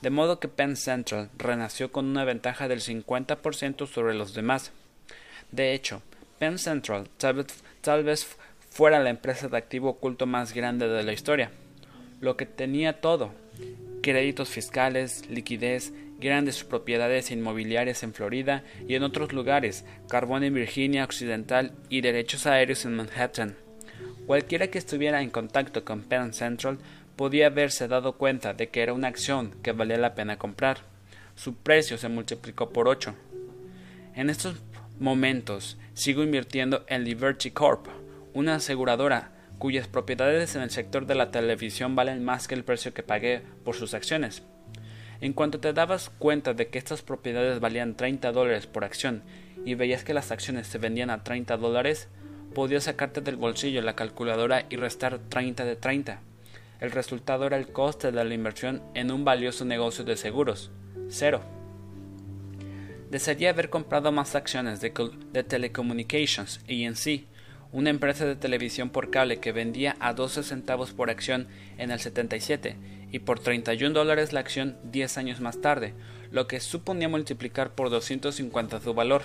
de modo que Penn Central renació con una ventaja del 50% sobre los demás. De hecho, Penn Central tal vez, fuera la empresa de activo oculto más grande de la historia, lo que tenía todo créditos fiscales, liquidez, grandes propiedades inmobiliarias en Florida y en otros lugares, carbón en Virginia Occidental y derechos aéreos en Manhattan. Cualquiera que estuviera en contacto con Penn Central podía haberse dado cuenta de que era una acción que valía la pena comprar. Su precio se multiplicó por ocho. En estos momentos sigo invirtiendo en Liberty Corp, una aseguradora cuyas propiedades en el sector de la televisión valen más que el precio que pagué por sus acciones. En cuanto te dabas cuenta de que estas propiedades valían 30 dólares por acción y veías que las acciones se vendían a 30 dólares, podías sacarte del bolsillo la calculadora y restar 30 de 30. El resultado era el coste de la inversión en un valioso negocio de seguros, cero. Desearía haber comprado más acciones de, de Telecommunications y en sí, una empresa de televisión por cable que vendía a 12 centavos por acción en el 77 y por 31 dólares la acción 10 años más tarde, lo que suponía multiplicar por 250 su valor.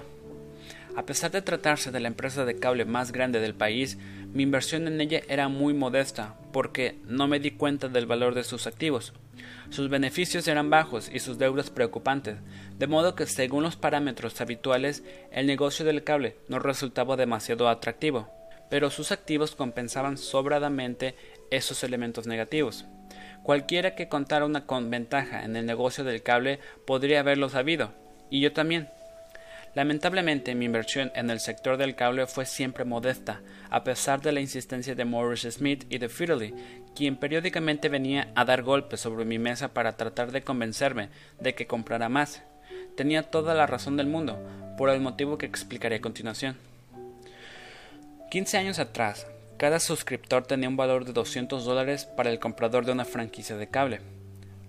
A pesar de tratarse de la empresa de cable más grande del país, mi inversión en ella era muy modesta, porque no me di cuenta del valor de sus activos. Sus beneficios eran bajos y sus deudas preocupantes, de modo que según los parámetros habituales, el negocio del cable no resultaba demasiado atractivo, pero sus activos compensaban sobradamente esos elementos negativos. Cualquiera que contara una ventaja en el negocio del cable podría haberlo sabido, y yo también. Lamentablemente, mi inversión en el sector del cable fue siempre modesta, a pesar de la insistencia de Morris Smith y de Fiddley, quien periódicamente venía a dar golpes sobre mi mesa para tratar de convencerme de que comprara más. Tenía toda la razón del mundo, por el motivo que explicaré a continuación. 15 años atrás, cada suscriptor tenía un valor de 200 dólares para el comprador de una franquicia de cable.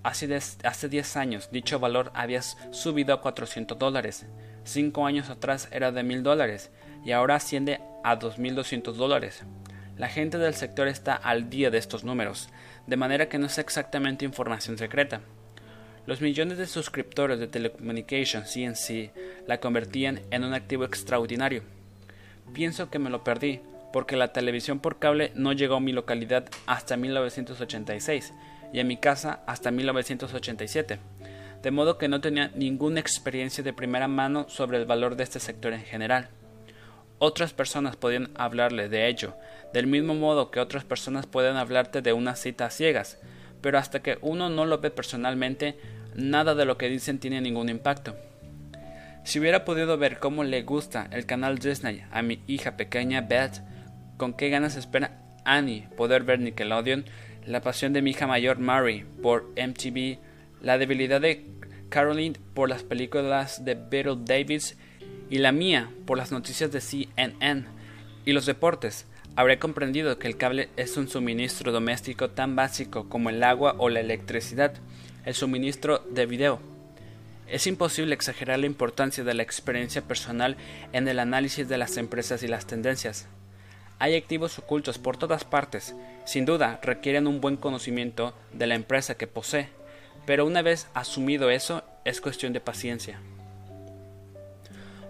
Hace 10 años dicho valor había subido a 400 dólares. Cinco años atrás era de mil dólares y ahora asciende a 2.200 dólares. La gente del sector está al día de estos números, de manera que no es exactamente información secreta. Los millones de suscriptores de Telecommunications CNC la convertían en un activo extraordinario. Pienso que me lo perdí, porque la televisión por cable no llegó a mi localidad hasta 1986 y a mi casa hasta 1987 de modo que no tenía ninguna experiencia de primera mano sobre el valor de este sector en general. Otras personas podían hablarle de ello, del mismo modo que otras personas pueden hablarte de una cita ciegas, pero hasta que uno no lo ve personalmente, nada de lo que dicen tiene ningún impacto. Si hubiera podido ver cómo le gusta el canal Disney a mi hija pequeña Beth, con qué ganas espera Annie poder ver Nickelodeon, la pasión de mi hija mayor Mary por MTV, la debilidad de Caroline por las películas de Beryl Davis. Y la mía por las noticias de CNN y los deportes, habré comprendido que el cable es un suministro doméstico tan básico como el agua o la electricidad, el suministro de video. Es imposible exagerar la importancia de la experiencia personal en el análisis de las empresas y las tendencias. Hay activos ocultos por todas partes, sin duda requieren un buen conocimiento de la empresa que posee pero una vez asumido eso, es cuestión de paciencia.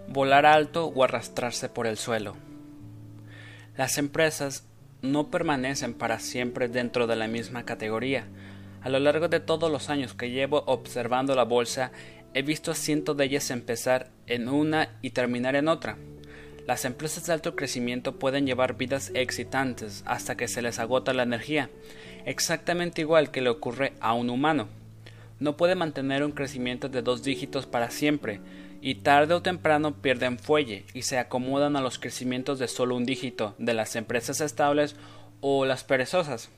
Volar alto o arrastrarse por el suelo. Las empresas no permanecen para siempre dentro de la misma categoría. A lo largo de todos los años que llevo observando la bolsa, he visto a cientos de ellas empezar en una y terminar en otra. Las empresas de alto crecimiento pueden llevar vidas excitantes hasta que se les agota la energía, exactamente igual que le ocurre a un humano no puede mantener un crecimiento de dos dígitos para siempre, y tarde o temprano pierden fuelle y se acomodan a los crecimientos de solo un dígito de las empresas estables o las perezosas.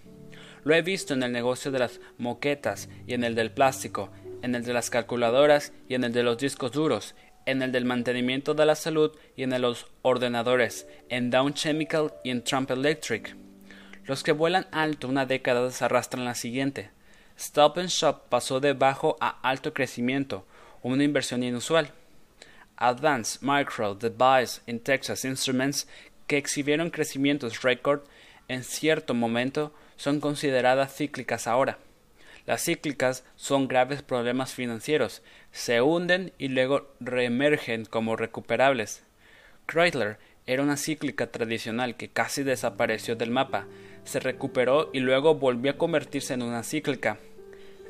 Lo he visto en el negocio de las moquetas y en el del plástico, en el de las calculadoras y en el de los discos duros, en el del mantenimiento de la salud y en los ordenadores, en Down Chemical y en Trump Electric. Los que vuelan alto una década se arrastran la siguiente. Stop and Shop pasó de bajo a alto crecimiento, una inversión inusual. Advanced Micro Device en Texas Instruments, que exhibieron crecimientos récord en cierto momento, son consideradas cíclicas ahora. Las cíclicas son graves problemas financieros, se hunden y luego reemergen como recuperables. Chrysler era una cíclica tradicional que casi desapareció del mapa, se recuperó y luego volvió a convertirse en una cíclica.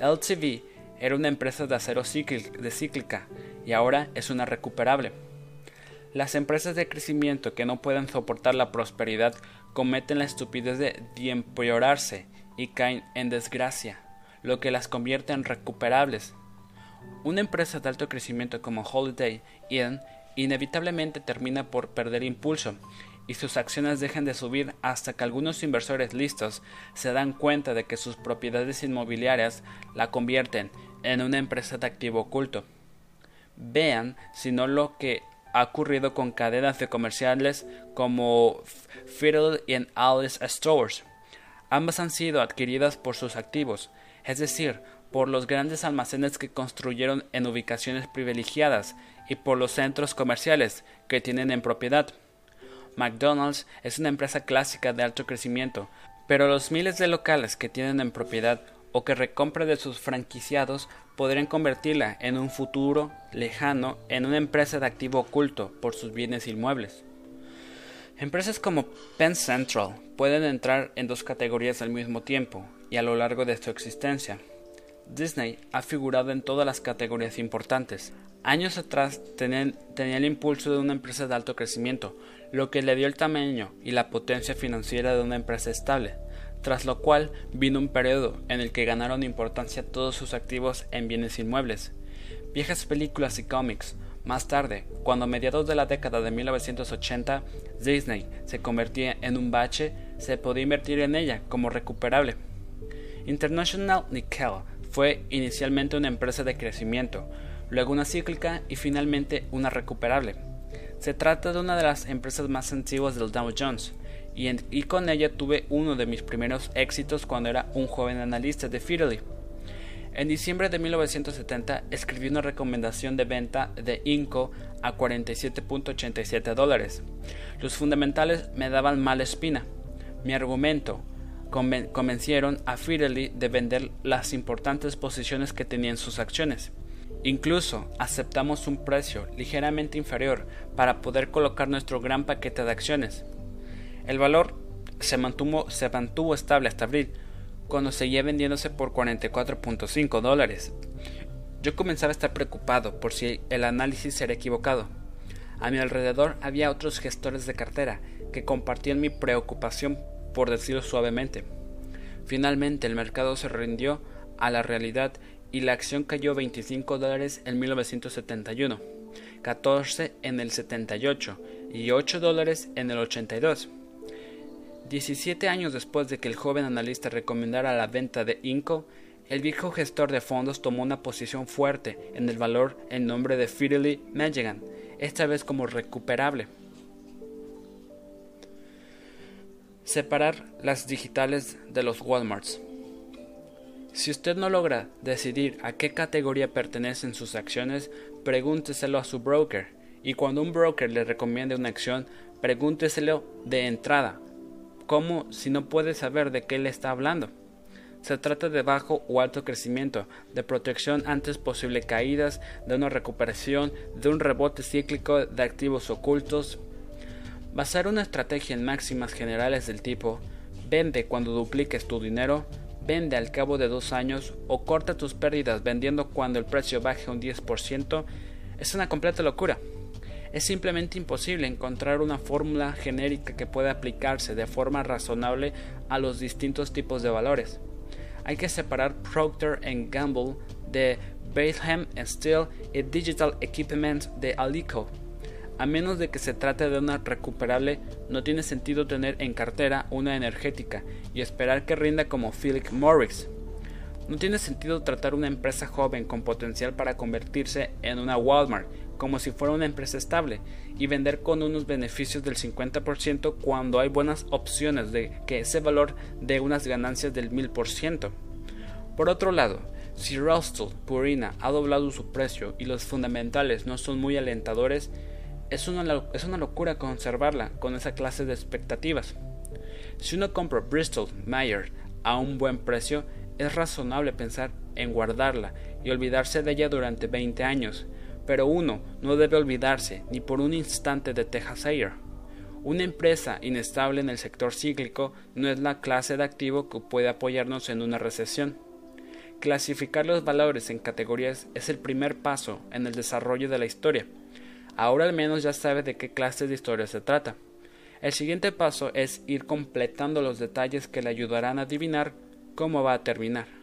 LTV era una empresa de acero de cíclica y ahora es una recuperable. Las empresas de crecimiento que no pueden soportar la prosperidad cometen la estupidez de empeorarse y caen en desgracia, lo que las convierte en recuperables. Una empresa de alto crecimiento como Holiday Inn inevitablemente termina por perder impulso y sus acciones dejan de subir hasta que algunos inversores listos se dan cuenta de que sus propiedades inmobiliarias la convierten en una empresa de activo oculto. Vean si no lo que ha ocurrido con cadenas de comerciales como Fiddle y Alice Stores. Ambas han sido adquiridas por sus activos, es decir, por los grandes almacenes que construyeron en ubicaciones privilegiadas y por los centros comerciales que tienen en propiedad. McDonald's es una empresa clásica de alto crecimiento, pero los miles de locales que tienen en propiedad o que recompra de sus franquiciados podrían convertirla en un futuro lejano en una empresa de activo oculto por sus bienes inmuebles. Empresas como Penn Central pueden entrar en dos categorías al mismo tiempo y a lo largo de su existencia. Disney ha figurado en todas las categorías importantes. Años atrás tenía, el impulso de una empresa de alto crecimiento, lo que le dio el tamaño y la potencia financiera de una empresa estable. tras lo cual vino un periodo en el que ganaron importancia todos sus activos en bienes inmuebles, viejas películas y cómics. Más tarde, cuando a mediados de la década de 1980 Disney se convertía en un bache, se podía invertir en ella como recuperable. International Nickel fue inicialmente una empresa de crecimiento, luego una cíclica y finalmente una recuperable. Se trata de una de las empresas más antiguas del Dow Jones, y, con ella tuve uno de mis primeros éxitos cuando era un joven analista de Fidelity. En diciembre de 1970 escribí una recomendación de venta de Inco a 47.87 dólares. Los fundamentales me daban mala espina. Mi argumento convencieron a Fidelity de vender las importantes posiciones que tenía en sus acciones. Incluso aceptamos un precio ligeramente inferior para poder colocar nuestro gran paquete de acciones. El valor se mantuvo, estable hasta abril, cuando seguía vendiéndose por 44.5 dólares. Yo comenzaba a estar preocupado por si el análisis era equivocado. A mi alrededor había otros gestores de cartera que compartían mi preocupación, por decirlo suavemente. Finalmente el mercado se rindió a la realidad y la acción cayó 25 dólares en 1971, 14 en el 78 y 8 dólares en el 82. 17 años después de que el joven analista recomendara la venta de Inco, el viejo gestor de fondos tomó una posición fuerte en el valor en nombre de Fidelity Magellan, esta vez como recuperable. Separar las digitales de los Walmarts. Si usted no logra decidir a qué categoría pertenecen sus acciones, pregúnteselo a su broker. Y cuando un broker le recomiende una acción, pregúnteselo de entrada. ¿Cómo si no puede saber de qué le está hablando? Se trata de bajo o alto crecimiento, de protección ante posibles caídas, de una recuperación, de un rebote cíclico de activos ocultos. Basar una estrategia en máximas generales del tipo vende cuando dupliques tu dinero vende al cabo de dos años o corta tus pérdidas vendiendo cuando el precio baje un 10% es una completa locura. Es simplemente imposible encontrar una fórmula genérica que pueda aplicarse de forma razonable a los distintos tipos de valores. Hay que separar Procter Gamble de Bethlehem Steel y Digital Equipment de Alico a menos de que se trate de una recuperable, no tiene sentido tener en cartera una energética y esperar que rinda como Philip Morris. No tiene sentido tratar una empresa joven con potencial para convertirse en una Walmart como si fuera una empresa estable y vender con unos beneficios del 50% cuando hay buenas opciones de que ese valor dé unas ganancias del 1000%. Por otro lado, si Russell Purina ha doblado su precio y los fundamentales no son muy alentadores, es una, es una locura conservarla con esa clase de expectativas. Si uno compra Bristol Myers a un buen precio, es razonable pensar en guardarla y olvidarse de ella durante 20 años, pero uno no debe olvidarse ni por un instante de Texas Air. Una empresa inestable en el sector cíclico no es la clase de activo que puede apoyarnos en una recesión. Clasificar los valores en categorías es el primer paso en el desarrollo de la historia Ahora al menos ya sabe de qué clase de historia se trata. El siguiente paso es ir completando los detalles que le ayudarán a adivinar cómo va a terminar.